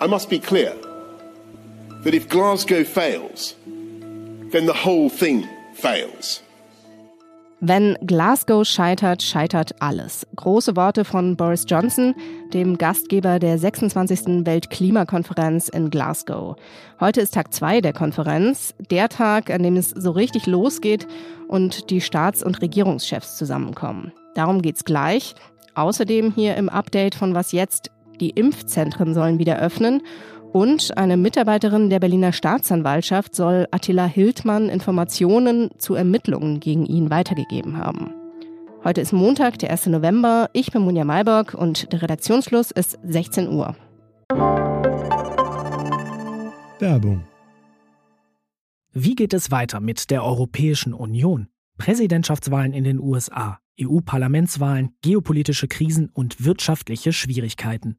I must be clear that if Glasgow fails, then the whole thing fails. Wenn Glasgow scheitert, scheitert alles. Große Worte von Boris Johnson, dem Gastgeber der 26. Weltklimakonferenz in Glasgow. Heute ist Tag zwei der Konferenz, der Tag, an dem es so richtig losgeht und die Staats- und Regierungschefs zusammenkommen. Darum geht's gleich. Außerdem hier im Update von Was jetzt? Die Impfzentren sollen wieder öffnen und eine Mitarbeiterin der Berliner Staatsanwaltschaft soll Attila Hildmann Informationen zu Ermittlungen gegen ihn weitergegeben haben. Heute ist Montag, der 1. November. Ich bin Munja Malborg und der Redaktionsschluss ist 16 Uhr. Werbung. Wie geht es weiter mit der Europäischen Union? Präsidentschaftswahlen in den USA, EU-Parlamentswahlen, geopolitische Krisen und wirtschaftliche Schwierigkeiten.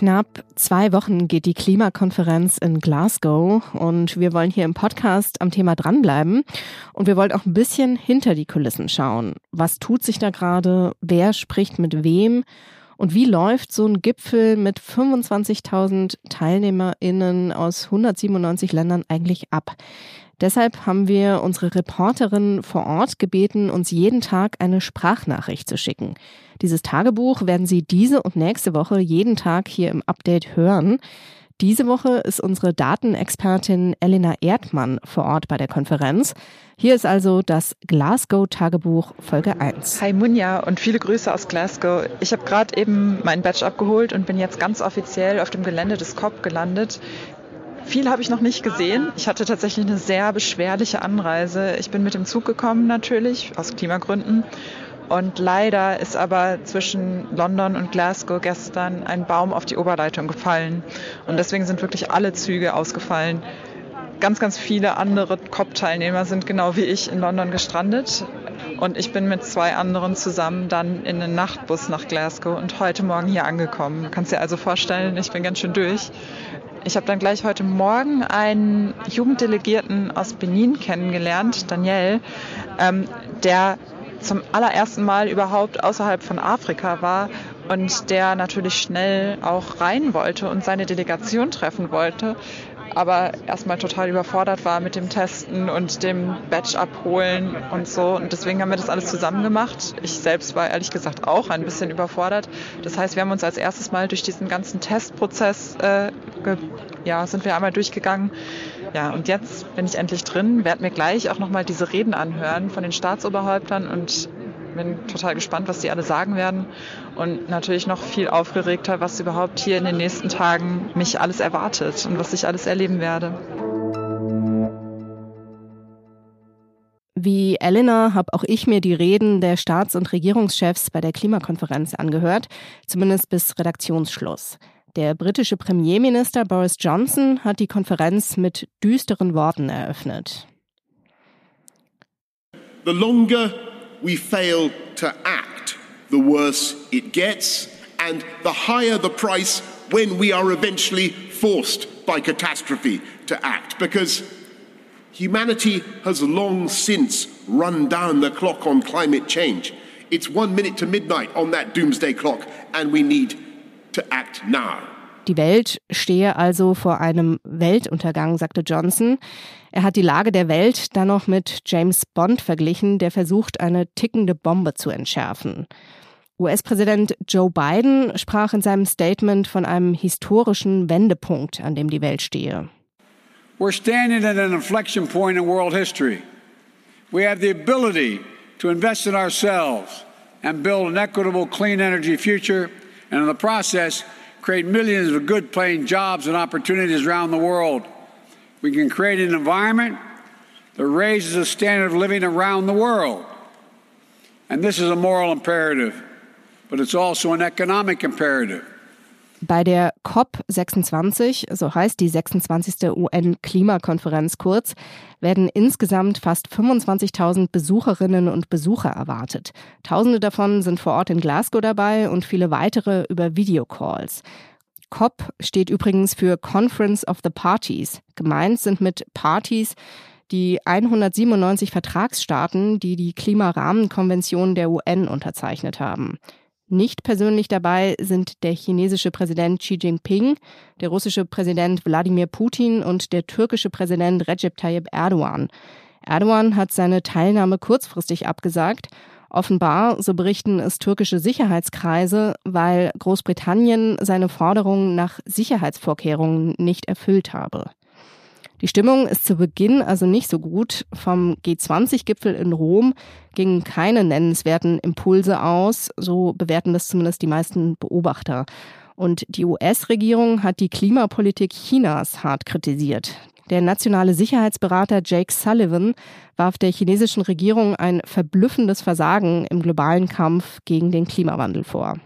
Knapp zwei Wochen geht die Klimakonferenz in Glasgow und wir wollen hier im Podcast am Thema dranbleiben und wir wollen auch ein bisschen hinter die Kulissen schauen. Was tut sich da gerade? Wer spricht mit wem? Und wie läuft so ein Gipfel mit 25.000 TeilnehmerInnen aus 197 Ländern eigentlich ab? Deshalb haben wir unsere Reporterin vor Ort gebeten, uns jeden Tag eine Sprachnachricht zu schicken. Dieses Tagebuch werden Sie diese und nächste Woche jeden Tag hier im Update hören. Diese Woche ist unsere Datenexpertin Elena Erdmann vor Ort bei der Konferenz. Hier ist also das Glasgow-Tagebuch Folge 1. Hi Munja und viele Grüße aus Glasgow. Ich habe gerade eben meinen Badge abgeholt und bin jetzt ganz offiziell auf dem Gelände des COP gelandet. Viel habe ich noch nicht gesehen. Ich hatte tatsächlich eine sehr beschwerliche Anreise. Ich bin mit dem Zug gekommen natürlich, aus Klimagründen. Und leider ist aber zwischen London und Glasgow gestern ein Baum auf die Oberleitung gefallen. Und deswegen sind wirklich alle Züge ausgefallen. Ganz, ganz viele andere COP-Teilnehmer sind genau wie ich in London gestrandet. Und ich bin mit zwei anderen zusammen dann in einen Nachtbus nach Glasgow und heute Morgen hier angekommen. Du kannst dir also vorstellen, ich bin ganz schön durch. Ich habe dann gleich heute Morgen einen Jugenddelegierten aus Benin kennengelernt, Daniel, ähm, der zum allerersten Mal überhaupt außerhalb von Afrika war und der natürlich schnell auch rein wollte und seine Delegation treffen wollte aber erstmal total überfordert war mit dem Testen und dem Badge abholen und so. Und deswegen haben wir das alles zusammen gemacht. Ich selbst war ehrlich gesagt auch ein bisschen überfordert. Das heißt, wir haben uns als erstes mal durch diesen ganzen Testprozess, äh, ja, sind wir einmal durchgegangen. Ja, und jetzt bin ich endlich drin, werde mir gleich auch nochmal diese Reden anhören von den Staatsoberhäuptern und bin total gespannt, was die alle sagen werden und natürlich noch viel aufgeregter, was überhaupt hier in den nächsten Tagen mich alles erwartet und was ich alles erleben werde. Wie Elena habe auch ich mir die Reden der Staats- und Regierungschefs bei der Klimakonferenz angehört, zumindest bis Redaktionsschluss. Der britische Premierminister Boris Johnson hat die Konferenz mit düsteren Worten eröffnet. The longer we fail to act, the worse it gets, and the higher the price when we are eventually forced by catastrophe to act. Because humanity has long since run down the clock on climate change. It's one minute to midnight on that doomsday clock, and we need to act now. Die Welt stehe also vor einem Weltuntergang, sagte Johnson. Er hat die Lage der Welt dann noch mit James Bond verglichen, der versucht, eine tickende Bombe zu entschärfen. US-Präsident Joe Biden sprach in seinem Statement von einem historischen Wendepunkt, an dem die Welt stehe. We're standing at an inflection point in world history. We have the ability to invest in ourselves and build an equitable clean energy future and in the process create millions of good paying jobs and opportunities around the world. We can create an environment that raises the standard of living around the world. And this is a moral imperative, but it's also an economic imperative. Bei der COP26, so heißt die 26. UN-Klimakonferenz kurz, werden insgesamt fast 25.000 Besucherinnen und Besucher erwartet. Tausende davon sind vor Ort in Glasgow dabei und viele weitere über Videocalls. COP steht übrigens für Conference of the Parties. Gemeint sind mit Parties die 197 Vertragsstaaten, die die Klimarahmenkonvention der UN unterzeichnet haben. Nicht persönlich dabei sind der chinesische Präsident Xi Jinping, der russische Präsident Wladimir Putin und der türkische Präsident Recep Tayyip Erdogan. Erdogan hat seine Teilnahme kurzfristig abgesagt. Offenbar, so berichten es türkische Sicherheitskreise, weil Großbritannien seine Forderungen nach Sicherheitsvorkehrungen nicht erfüllt habe. Die Stimmung ist zu Beginn also nicht so gut. Vom G20-Gipfel in Rom gingen keine nennenswerten Impulse aus, so bewerten das zumindest die meisten Beobachter. Und die US-Regierung hat die Klimapolitik Chinas hart kritisiert. Der nationale Sicherheitsberater Jake Sullivan warf der chinesischen Regierung ein verblüffendes Versagen im globalen Kampf gegen den Klimawandel vor.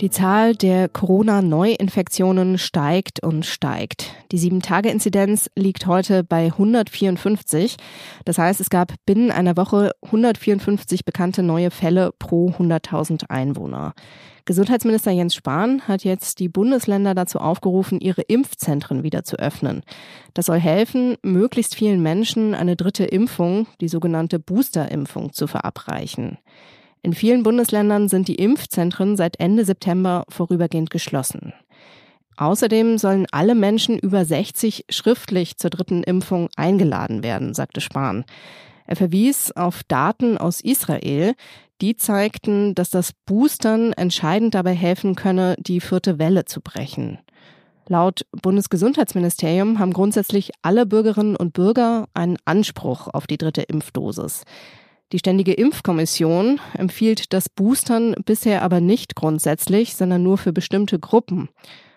Die Zahl der Corona-Neuinfektionen steigt und steigt. Die Sieben-Tage-Inzidenz liegt heute bei 154. Das heißt, es gab binnen einer Woche 154 bekannte neue Fälle pro 100.000 Einwohner. Gesundheitsminister Jens Spahn hat jetzt die Bundesländer dazu aufgerufen, ihre Impfzentren wieder zu öffnen. Das soll helfen, möglichst vielen Menschen eine dritte Impfung, die sogenannte Booster-Impfung, zu verabreichen. In vielen Bundesländern sind die Impfzentren seit Ende September vorübergehend geschlossen. Außerdem sollen alle Menschen über 60 schriftlich zur dritten Impfung eingeladen werden, sagte Spahn. Er verwies auf Daten aus Israel, die zeigten, dass das Boostern entscheidend dabei helfen könne, die vierte Welle zu brechen. Laut Bundesgesundheitsministerium haben grundsätzlich alle Bürgerinnen und Bürger einen Anspruch auf die dritte Impfdosis. Die Ständige Impfkommission empfiehlt das Boostern bisher aber nicht grundsätzlich, sondern nur für bestimmte Gruppen.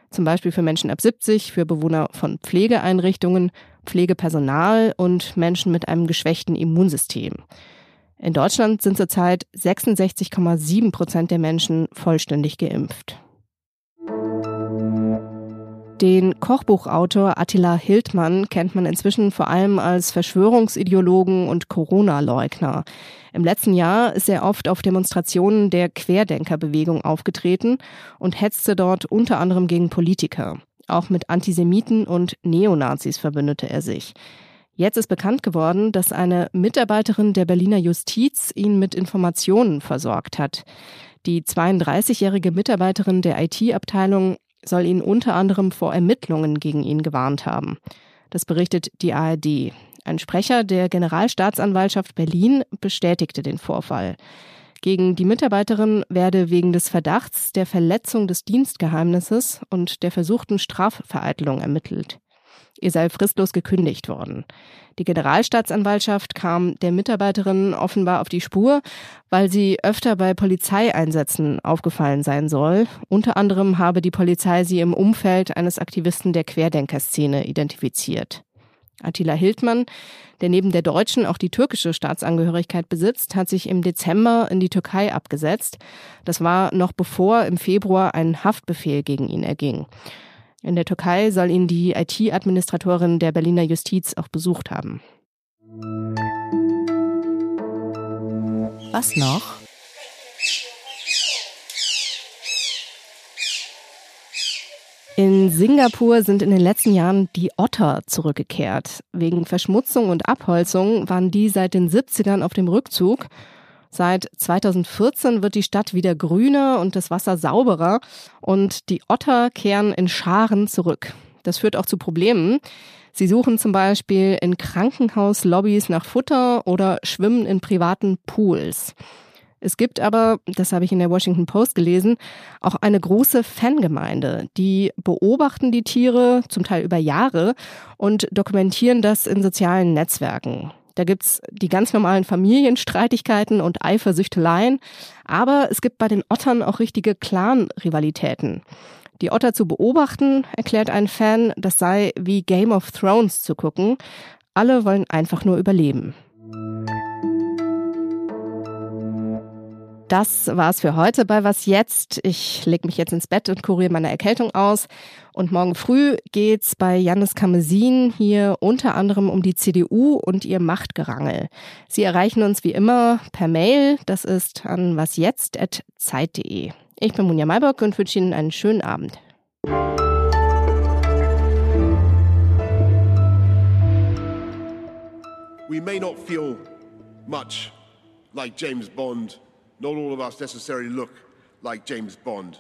Zum Beispiel für Menschen ab 70, für Bewohner von Pflegeeinrichtungen, Pflegepersonal und Menschen mit einem geschwächten Immunsystem. In Deutschland sind zurzeit 66,7 Prozent der Menschen vollständig geimpft. Den Kochbuchautor Attila Hildmann kennt man inzwischen vor allem als Verschwörungsideologen und Corona-Leugner. Im letzten Jahr ist er oft auf Demonstrationen der Querdenkerbewegung aufgetreten und hetzte dort unter anderem gegen Politiker. Auch mit Antisemiten und Neonazis verbündete er sich. Jetzt ist bekannt geworden, dass eine Mitarbeiterin der Berliner Justiz ihn mit Informationen versorgt hat. Die 32-jährige Mitarbeiterin der IT-Abteilung soll ihn unter anderem vor Ermittlungen gegen ihn gewarnt haben. Das berichtet die ARD. Ein Sprecher der Generalstaatsanwaltschaft Berlin bestätigte den Vorfall. Gegen die Mitarbeiterin werde wegen des Verdachts der Verletzung des Dienstgeheimnisses und der versuchten Strafvereitelung ermittelt. Ihr sei fristlos gekündigt worden. Die Generalstaatsanwaltschaft kam der Mitarbeiterin offenbar auf die Spur, weil sie öfter bei Polizeieinsätzen aufgefallen sein soll. Unter anderem habe die Polizei sie im Umfeld eines Aktivisten der Querdenkerszene identifiziert. Attila Hildmann, der neben der deutschen auch die türkische Staatsangehörigkeit besitzt, hat sich im Dezember in die Türkei abgesetzt. Das war noch bevor im Februar ein Haftbefehl gegen ihn erging. In der Türkei soll ihn die IT-Administratorin der Berliner Justiz auch besucht haben. Was noch? In Singapur sind in den letzten Jahren die Otter zurückgekehrt. Wegen Verschmutzung und Abholzung waren die seit den 70ern auf dem Rückzug Seit 2014 wird die Stadt wieder grüner und das Wasser sauberer und die Otter kehren in Scharen zurück. Das führt auch zu Problemen. Sie suchen zum Beispiel in Krankenhauslobbys nach Futter oder schwimmen in privaten Pools. Es gibt aber, das habe ich in der Washington Post gelesen, auch eine große Fangemeinde. Die beobachten die Tiere zum Teil über Jahre und dokumentieren das in sozialen Netzwerken. Da gibt's die ganz normalen Familienstreitigkeiten und Eifersüchteleien. Aber es gibt bei den Ottern auch richtige Clan-Rivalitäten. Die Otter zu beobachten, erklärt ein Fan, das sei wie Game of Thrones zu gucken. Alle wollen einfach nur überleben. Das war's für heute bei Was Jetzt. Ich leg mich jetzt ins Bett und kuriere meine Erkältung aus. Und morgen früh geht's bei Jannis Kamesin hier unter anderem um die CDU und ihr Machtgerangel. Sie erreichen uns wie immer per Mail. Das ist an wasjetzt.zeit.de. Ich bin Munja Maybock und wünsche Ihnen einen schönen Abend. We may not feel much like James Bond. Not all of us necessarily look like James Bond.